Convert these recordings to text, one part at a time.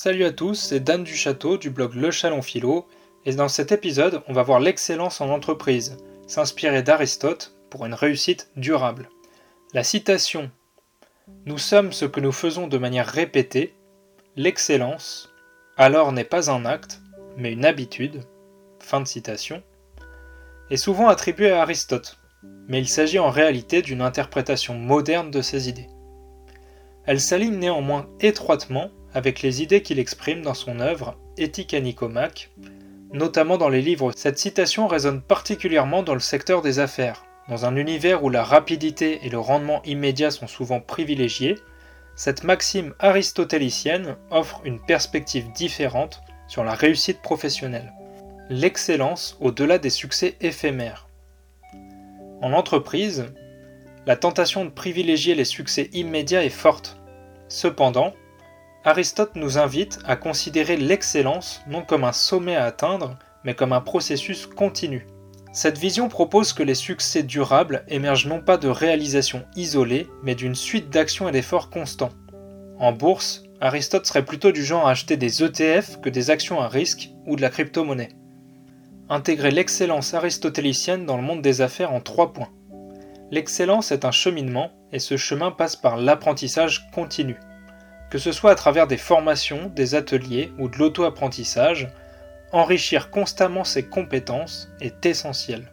Salut à tous, c'est Dan du Château du blog Le Chalon Philo, et dans cet épisode, on va voir l'excellence en entreprise, s'inspirer d'Aristote pour une réussite durable. La citation. Nous sommes ce que nous faisons de manière répétée, l'excellence, alors n'est pas un acte, mais une habitude, fin de citation, est souvent attribuée à Aristote, mais il s'agit en réalité d'une interprétation moderne de ses idées. Elle s'aligne néanmoins étroitement avec les idées qu'il exprime dans son œuvre Éthique à notamment dans les livres. Cette citation résonne particulièrement dans le secteur des affaires. Dans un univers où la rapidité et le rendement immédiat sont souvent privilégiés, cette maxime aristotélicienne offre une perspective différente sur la réussite professionnelle. L'excellence au-delà des succès éphémères. En entreprise, la tentation de privilégier les succès immédiats est forte. Cependant, Aristote nous invite à considérer l'excellence non comme un sommet à atteindre, mais comme un processus continu. Cette vision propose que les succès durables émergent non pas de réalisations isolées, mais d'une suite d'actions et d'efforts constants. En bourse, Aristote serait plutôt du genre à acheter des ETF que des actions à risque ou de la crypto-monnaie. Intégrer l'excellence aristotélicienne dans le monde des affaires en trois points. L'excellence est un cheminement et ce chemin passe par l'apprentissage continu. Que ce soit à travers des formations, des ateliers ou de l'auto-apprentissage, enrichir constamment ses compétences est essentiel.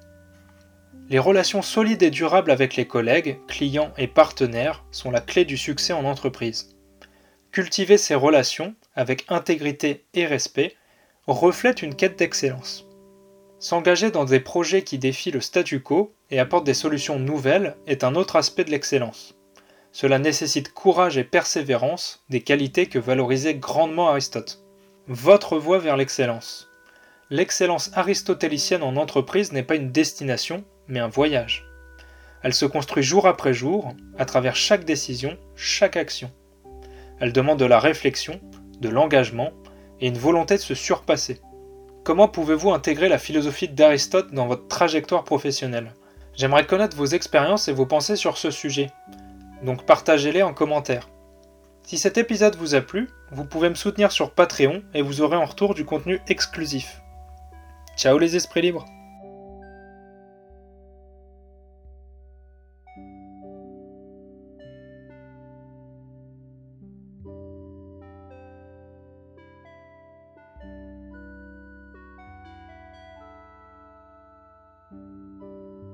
Les relations solides et durables avec les collègues, clients et partenaires sont la clé du succès en entreprise. Cultiver ces relations avec intégrité et respect reflète une quête d'excellence. S'engager dans des projets qui défient le statu quo et apportent des solutions nouvelles est un autre aspect de l'excellence. Cela nécessite courage et persévérance, des qualités que valorisait grandement Aristote. Votre voie vers l'excellence. L'excellence aristotélicienne en entreprise n'est pas une destination, mais un voyage. Elle se construit jour après jour, à travers chaque décision, chaque action. Elle demande de la réflexion, de l'engagement et une volonté de se surpasser. Comment pouvez-vous intégrer la philosophie d'Aristote dans votre trajectoire professionnelle? J'aimerais connaître vos expériences et vos pensées sur ce sujet, donc partagez-les en commentaire. Si cet épisode vous a plu, vous pouvez me soutenir sur Patreon et vous aurez en retour du contenu exclusif. Ciao les esprits libres